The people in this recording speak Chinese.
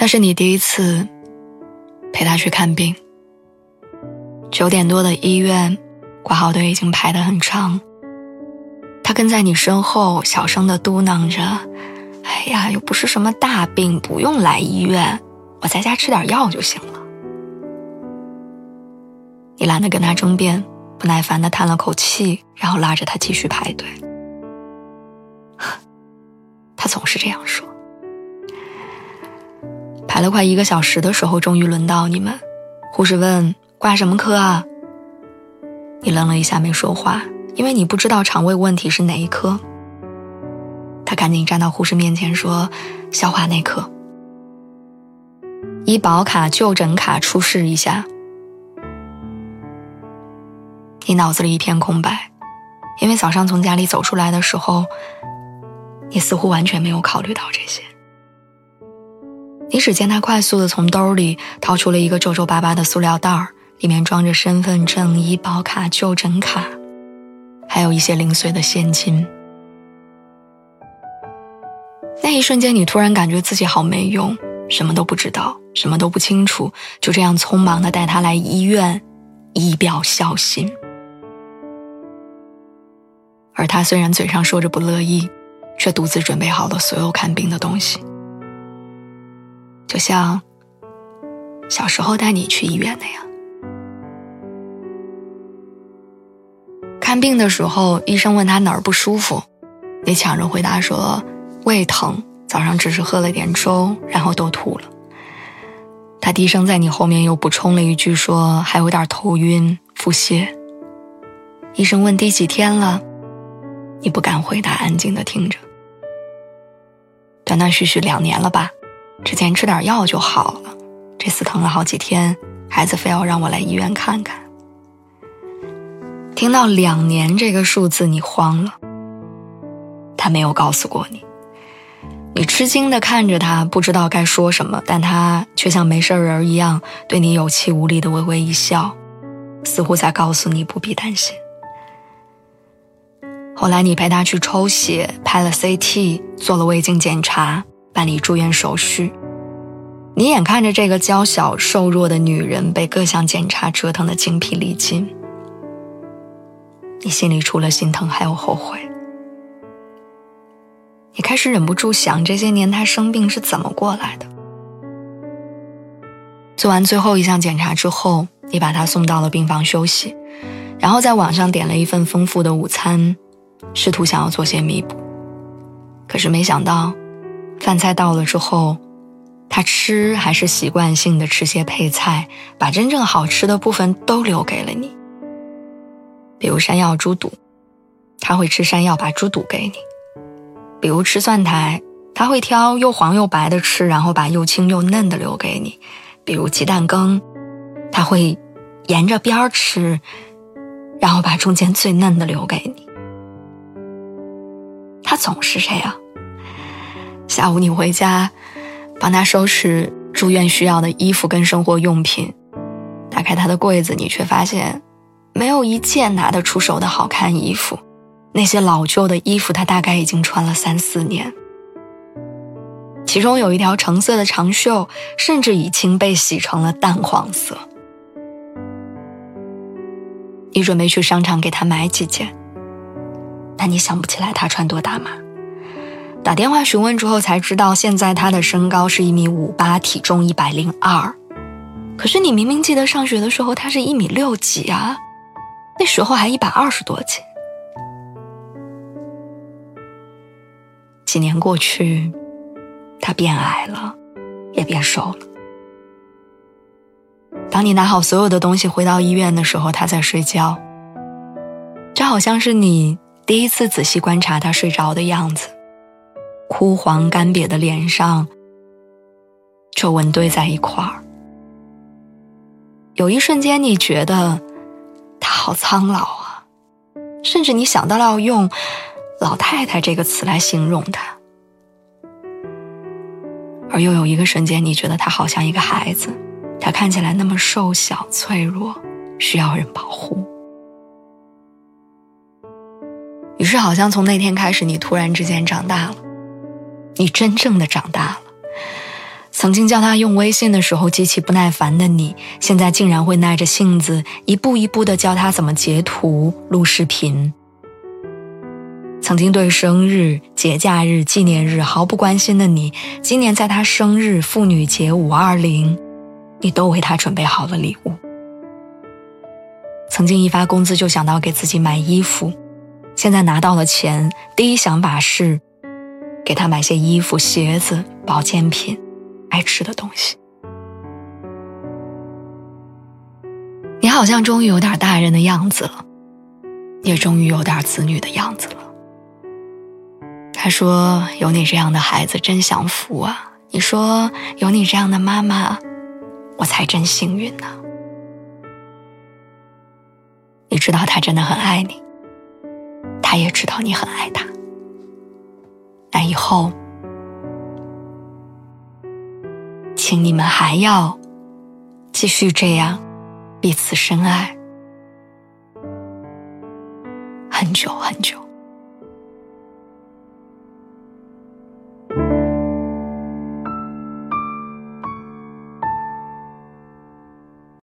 那是你第一次陪他去看病。九点多的医院，挂号队已经排得很长。他跟在你身后，小声的嘟囔着：“哎呀，又不是什么大病，不用来医院，我在家吃点药就行了。”你懒得跟他争辩，不耐烦的叹了口气，然后拉着他继续排队。他总是这样说。排了快一个小时的时候，终于轮到你们。护士问：“挂什么科啊？”你愣了一下，没说话，因为你不知道肠胃问题是哪一科。他赶紧站到护士面前说：“消化内科。”医保卡、就诊卡出示一下。你脑子里一片空白，因为早上从家里走出来的时候，你似乎完全没有考虑到这些。你只见他快速的从兜里掏出了一个皱皱巴巴的塑料袋儿，里面装着身份证、医保卡、就诊卡，还有一些零碎的现金。那一瞬间，你突然感觉自己好没用，什么都不知道，什么都不清楚，就这样匆忙的带他来医院，以表孝心。而他虽然嘴上说着不乐意，却独自准备好了所有看病的东西。就像小时候带你去医院那样，看病的时候，医生问他哪儿不舒服，你抢着回答说胃疼，早上只是喝了点粥，然后都吐了。他低声在你后面又补充了一句说还有点头晕，腹泻。医生问第几天了，你不敢回答，安静的听着。断断续续两年了吧。之前吃点药就好了，这次疼了好几天，孩子非要让我来医院看看。听到两年这个数字，你慌了。他没有告诉过你，你吃惊的看着他，不知道该说什么，但他却像没事人一样，对你有气无力的微微一笑，似乎在告诉你不必担心。后来你陪他去抽血，拍了 CT，做了胃镜检查。办理住院手续，你眼看着这个娇小瘦弱的女人被各项检查折腾的精疲力尽，你心里除了心疼还有后悔。你开始忍不住想，这些年她生病是怎么过来的？做完最后一项检查之后，你把她送到了病房休息，然后在网上点了一份丰富的午餐，试图想要做些弥补，可是没想到。饭菜到了之后，他吃还是习惯性的吃些配菜，把真正好吃的部分都留给了你。比如山药猪肚，他会吃山药，把猪肚给你；比如吃蒜苔，他会挑又黄又白的吃，然后把又青又嫩的留给你；比如鸡蛋羹，他会沿着边儿吃，然后把中间最嫩的留给你。他总是这样。下午你回家，帮他收拾住院需要的衣服跟生活用品。打开他的柜子，你却发现没有一件拿得出手的好看衣服。那些老旧的衣服，他大概已经穿了三四年。其中有一条橙色的长袖，甚至已经被洗成了淡黄色。你准备去商场给他买几件，但你想不起来他穿多大码。打电话询问之后才知道，现在他的身高是一米五八，体重一百零二。可是你明明记得上学的时候他是一米六几啊，那时候还一百二十多斤。几年过去，他变矮了，也变瘦了。当你拿好所有的东西回到医院的时候，他在睡觉。这好像是你。第一次仔细观察他睡着的样子，枯黄干瘪的脸上，皱纹堆在一块儿。有一瞬间，你觉得他好苍老啊，甚至你想到了要用“老太太”这个词来形容他。而又有一个瞬间，你觉得他好像一个孩子，他看起来那么瘦小脆弱，需要人保护。于是，好像从那天开始，你突然之间长大了，你真正的长大了。曾经叫他用微信的时候极其不耐烦的你，现在竟然会耐着性子一步一步的教他怎么截图、录视频。曾经对生日、节假日、纪念日毫不关心的你，今年在他生日、妇女节、五二零，你都为他准备好了礼物。曾经一发工资就想到给自己买衣服。现在拿到了钱，第一想法是给他买些衣服、鞋子、保健品、爱吃的东西。你好像终于有点大人的样子了，也终于有点子女的样子了。他说：“有你这样的孩子真享福啊！”你说：“有你这样的妈妈，我才真幸运呢。”你知道他真的很爱你。他也知道你很爱他，以后，请你们还要继续这样彼此深爱很久很久。